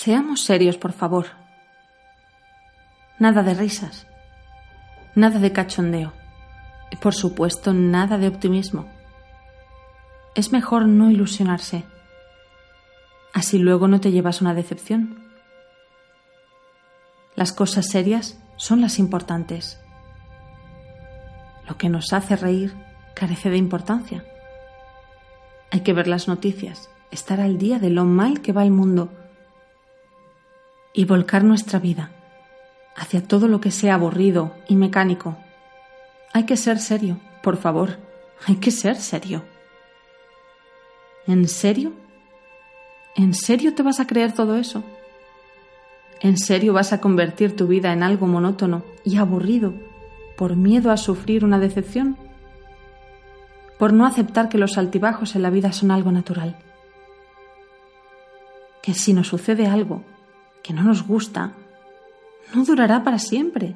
Seamos serios, por favor. Nada de risas. Nada de cachondeo. Y por supuesto, nada de optimismo. Es mejor no ilusionarse. Así luego no te llevas una decepción. Las cosas serias son las importantes. Lo que nos hace reír carece de importancia. Hay que ver las noticias, estar al día de lo mal que va el mundo y volcar nuestra vida hacia todo lo que sea aburrido y mecánico. Hay que ser serio, por favor, hay que ser serio. ¿En serio? ¿En serio te vas a creer todo eso? ¿En serio vas a convertir tu vida en algo monótono y aburrido por miedo a sufrir una decepción? ¿Por no aceptar que los altibajos en la vida son algo natural? Que si nos sucede algo, que no nos gusta, no durará para siempre.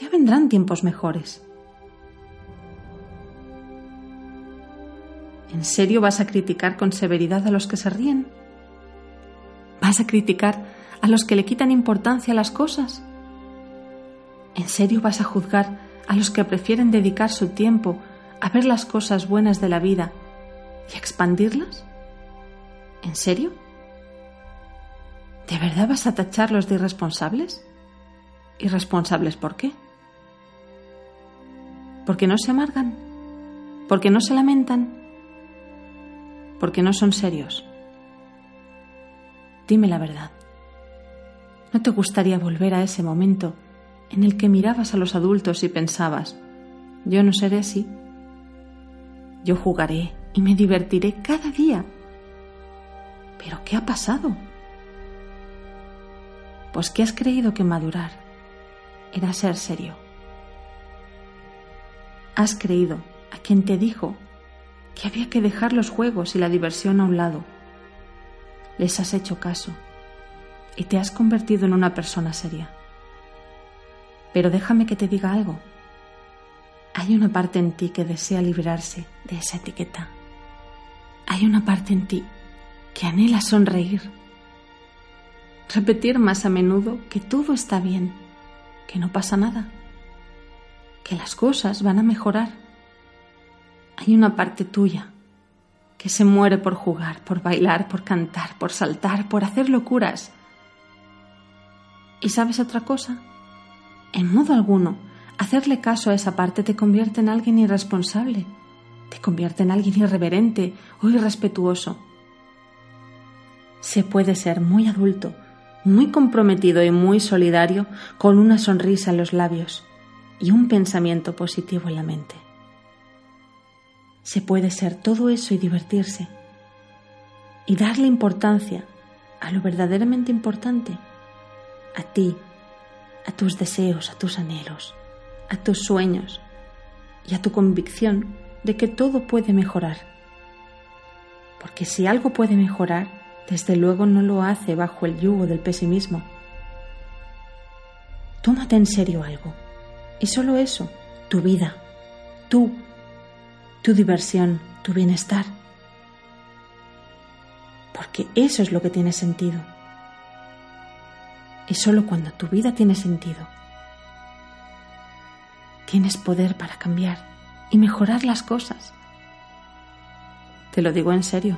Ya vendrán tiempos mejores. ¿En serio vas a criticar con severidad a los que se ríen? ¿Vas a criticar a los que le quitan importancia a las cosas? ¿En serio vas a juzgar a los que prefieren dedicar su tiempo a ver las cosas buenas de la vida y a expandirlas? ¿En serio? ¿De verdad vas a tacharlos de irresponsables? ¿Irresponsables por qué? ¿Porque no se amargan? ¿Porque no se lamentan? ¿Porque no son serios? Dime la verdad. ¿No te gustaría volver a ese momento en el que mirabas a los adultos y pensabas, yo no seré así? Yo jugaré y me divertiré cada día. ¿Pero qué ha pasado? Pues que has creído que madurar era ser serio. Has creído a quien te dijo que había que dejar los juegos y la diversión a un lado. Les has hecho caso y te has convertido en una persona seria. Pero déjame que te diga algo. Hay una parte en ti que desea librarse de esa etiqueta. Hay una parte en ti que anhela sonreír Repetir más a menudo que todo está bien, que no pasa nada, que las cosas van a mejorar. Hay una parte tuya que se muere por jugar, por bailar, por cantar, por saltar, por hacer locuras. ¿Y sabes otra cosa? En modo alguno, hacerle caso a esa parte te convierte en alguien irresponsable, te convierte en alguien irreverente o irrespetuoso. Se puede ser muy adulto, muy comprometido y muy solidario, con una sonrisa en los labios y un pensamiento positivo en la mente. Se puede ser todo eso y divertirse y darle importancia a lo verdaderamente importante, a ti, a tus deseos, a tus anhelos, a tus sueños y a tu convicción de que todo puede mejorar. Porque si algo puede mejorar, desde luego no lo hace bajo el yugo del pesimismo. Tómate en serio algo. Y solo eso, tu vida, tú, tu diversión, tu bienestar. Porque eso es lo que tiene sentido. Y solo cuando tu vida tiene sentido, tienes poder para cambiar y mejorar las cosas. Te lo digo en serio.